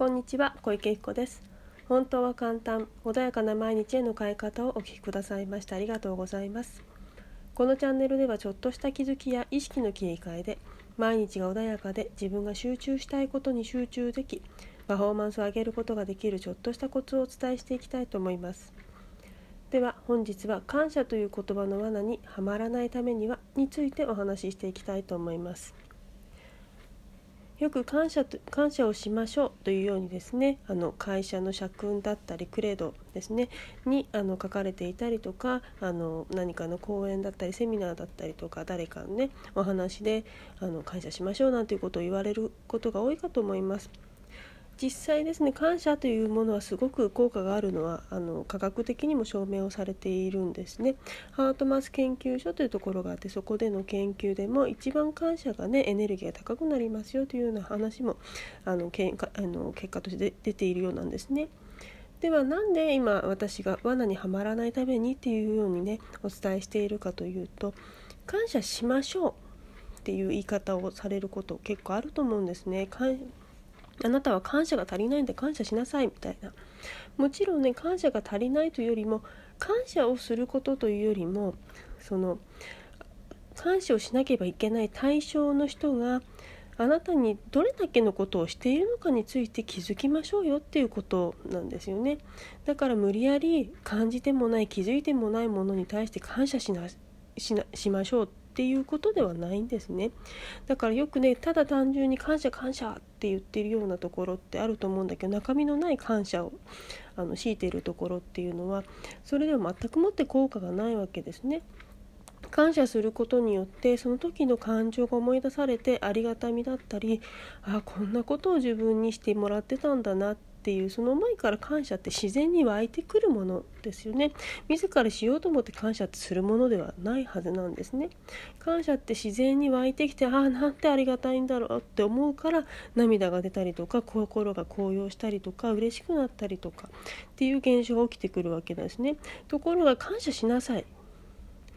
こんにちは小池彦です。本当は簡単穏やかな毎日への変え方をお聞きくださいましてありがとうございます。このチャンネルではちょっとした気づきや意識の切り替えで毎日が穏やかで自分が集中したいことに集中できパフォーマンスを上げることができるちょっとしたコツをお伝えしていきたいと思います。では本日は感謝という言葉の罠にはまらないためにはについてお話ししていきたいと思います。よく感謝と感謝をしましょうというようにですねあの会社の社訓だったりクレードですねにあの書かれていたりとかあの何かの講演だったりセミナーだったりとか誰かのねお話であの感謝しましょうなんていうことを言われることが多いかと思います。実際ですね感謝というものはすごく効果があるのはあの科学的にも証明をされているんですね。ハートマス研究所というところがあってそこでの研究でも一番感謝がねエネルギーが高くなりますよというような話もあのけんかあの結果として出ているようなんですね。ではなんで今私が罠にはまらないためにっていうようにねお伝えしているかというと感謝しましょうっていう言い方をされること結構あると思うんですね。あなたは感謝が足りないんで感謝しなさいみたいな。もちろんね感謝が足りないというよりも感謝をすることというよりもその感謝をしなければいけない対象の人があなたにどれだけのことをしているのかについて気づきましょうよっていうことなんですよね。だから無理やり感じてもない気づいてもないものに対して感謝しなしなしましょう。っていうことではないんですねだからよくねただ単純に感謝感謝って言ってるようなところってあると思うんだけど中身のない感謝をあの強いているところっていうのはそれでは全くもって効果がないわけですね。感謝することによってその時の感情が思い出されてありがたみだったりあこんなことを自分にしてもらってたんだなってっていうその思いから感謝って自然に湧いてくるものですよね。自らしようと思って感謝ってするものではないはずなんですね。感謝って自然に湧いてきてああなんてありがたいんだろうって思うから涙が出たりとか心が高揚したりとか嬉しくなったりとかっていう現象が起きてくるわけなんですね。ところが感謝しなさい。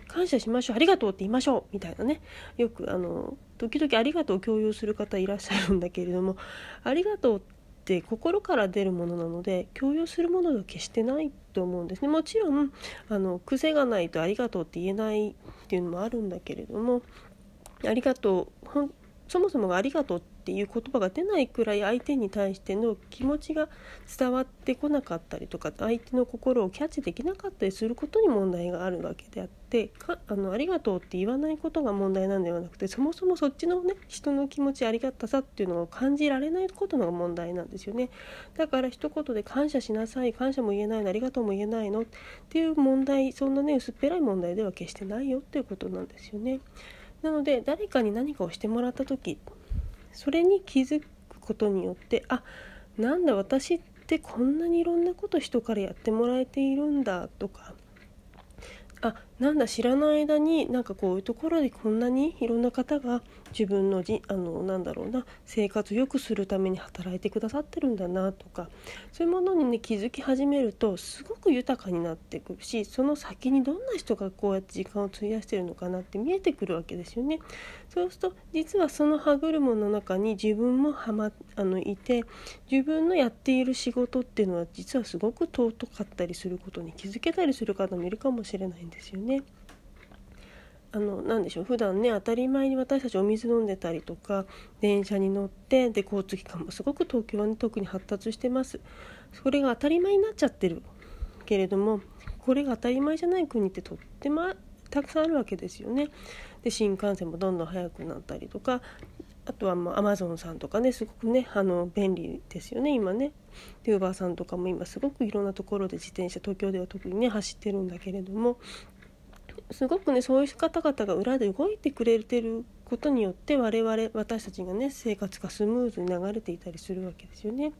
感謝しましょう。ありがとうって言いましょう。みたいなね。よくあの時々ありがとうを共有する方いらっしゃるんだけれどもありがとうって心から出るものなので強要するものでは決してないと思うんですね。もちろんあの癖がないとありがとうって言えないっていうのもあるんだけれどもありがとうそもそもがありがとうっていう言葉が出ないくらい相手に対しての気持ちが伝わってこなかったりとか相手の心をキャッチできなかったりすることに問題があるわけであってかあのありがとうって言わないことが問題なんではなくてそもそもそっちのね人の気持ちありがたさっていうのを感じられないことのが問題なんですよねだから一言で感謝しなさい感謝も言えないのありがとうも言えないのっていう問題そんなね薄っぺらい問題では決してないよっていうことなんですよね。なので誰かに何かをしてもらった時それに気づくことによってあなんだ私ってこんなにいろんなこと人からやってもらえているんだとかあなんだ知らない間になんかこういうところでこんなにいろんな方が自分のじあのなんだろうな生活を良くするために働いてくださってるんだなとかそういうものにね気づき始めるとすごく豊かになってくるしその先にどんな人がこうやって時間を費やしてるのかなって見えてくるわけですよね。そうすると実はその歯車の中に自分もはまあのいて自分のやっている仕事っていうのは実はすごく尊かったりすることに気づけたりする方もいるかもしれないんですですよね。あの何でしょう普段ね当たり前に私たちお水飲んでたりとか電車に乗ってで交通機関もすごく東京は、ね、特に発達してます。それが当たり前になっちゃってる。けれどもこれが当たり前じゃない国ってとってもたくさんあるわけですよね。で新幹線もどんどん速くなったりとかあとはまあアマゾンさんとかねすごくねあの便利ですよね今ね。でウーバーさんとかも今すごくいろんなところで自転車東京では特にね走ってるんだけれどもすごくねそういう方々が裏で動いてくれてることによって我々私たちがね生活がスムーズに流れていたりするわけですよね。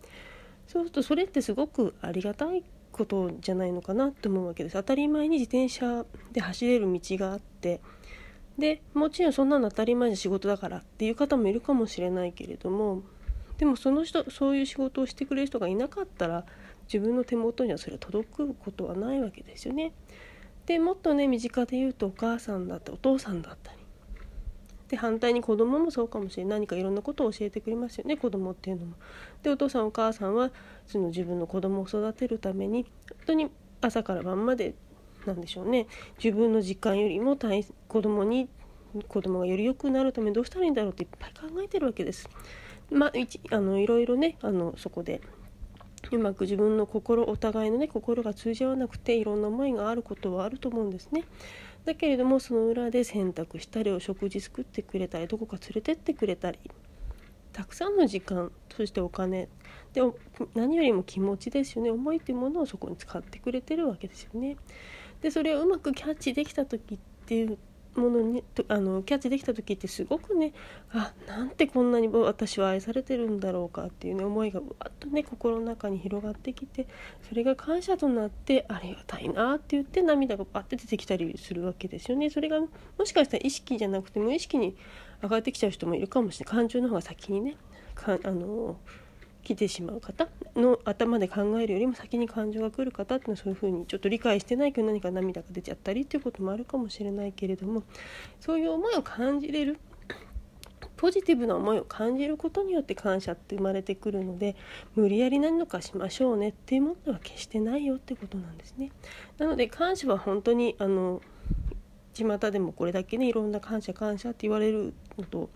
そうするとそれってすごくありがたいことじゃないのかなと思うわけです。当たり前に自転車で走れる道があってでもちろんそんなの当たり前で仕事だからっていう方もいるかもしれないけれどもでもその人そういう仕事をしてくれる人がいなかったら自分の手元にはそれは届くことはないわけですよね。でもっとね身近で言うとお母さんだったりお父さんだったりで反対に子供もそうかもしれない何かいろんなことを教えてくれますよね子供っていうのも。でお父さんお母さんはその自分の子供を育てるために本当に朝から晩までなんでしょうね自分の時間よりも子供に子供がより良くなるためにどうしたらいいんだろうっていっぱい考えてるわけです。まあ、あのいろいろねあのそこでうまく自分の心お互いのね心が通じ合わなくていろんな思いがあることはあると思うんですね。だけれどもその裏で洗濯したりお食事作ってくれたりどこか連れてってくれたりたくさんの時間そしてお金で何よりも気持ちですよね思いっていうものをそこに使ってくれてるわけですよね。でそれをうまくキャッチできた時っていうものにあのキャッチできた時ってすごくねあなんてこんなに私は愛されてるんだろうかっていうね思いがわっとね心の中に広がってきてそれが感謝となってありがたいなって言って涙がバッて出てきたりするわけですよね。それがもしかしたら意識じゃなくて無意識に上がってきちゃう人もいるかもしれない感情の方が先にねかあの来てしまう方の頭で考えるよりも先に感情が来る方っていうのはそういうふうにちょっと理解してないけど何か涙が出ちゃったりっていうこともあるかもしれないけれどもそういう思いを感じれるポジティブな思いを感じることによって感謝って生まれてくるので無理やり何のかしましょうねっていうものは決してないよってことなんですね。なので感謝は本当にあの巷でもこれだけねいろんな感謝感謝って言われるのとっ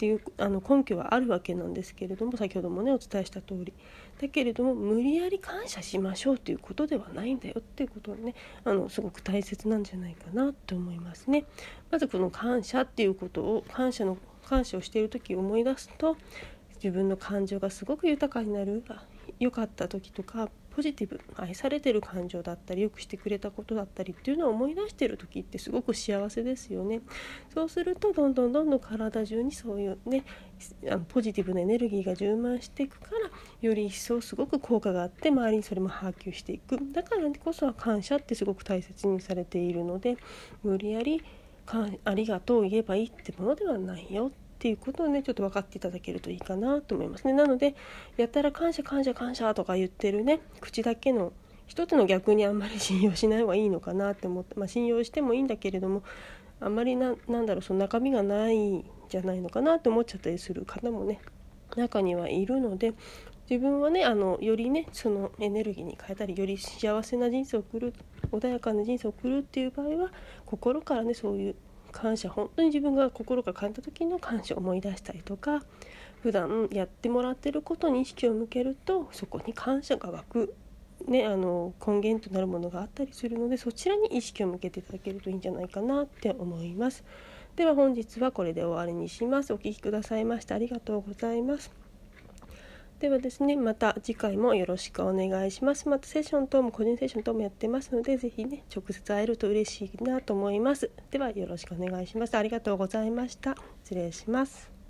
ていうあの根拠はあるわけなんですけれども先ほどもねお伝えした通りだけれども無理やり感謝しましょうということではないんだよっていうことねあのすごく大切なんじゃないかなと思いますね。まずこの感謝っていうことを感謝の感謝をしている時思い出すと自分の感情がすごく豊かになる良かった時とかポジティブ愛されてる感情だったりよくしてくれたことだったりっていうのを思い出してる時ってすごく幸せですよね。そうするとどんどんどんどん体中にそういうねあのポジティブなエネルギーが充満していくからより一層すごく効果があって周りにそれも波及していくだからこそ感謝ってすごく大切にされているので無理やりありがとう言えばいいってものではないよってっていうことをねちょっと分かっていただけるといいかなと思いますね。なのでやったら感謝感謝感謝とか言ってるね口だけの一つの逆にあんまり信用しない方がいいのかなって思って、まあ、信用してもいいんだけれどもあんまりななんだろうその中身がないんじゃないのかなって思っちゃったりする方もね中にはいるので自分はねあのよりねそのエネルギーに変えたりより幸せな人生を送る穏やかな人生を送るっていう場合は心からねそういう感謝本当に自分が心が感じた時の感謝を思い出したりとか普段やってもらってることに意識を向けるとそこに感謝が湧く、ね、あの根源となるものがあったりするのでそちらに意識を向けていただけるといいんじゃないかなって思います。では本日はこれで終わりにします。お聴きくださいましてありがとうございます。ではですね、また次回もよろしくお願いします。またセッション等も個人セッション等もやってますので、ぜひね、直接会えると嬉しいなと思います。ではよろしくお願いします。ありがとうございました。失礼します。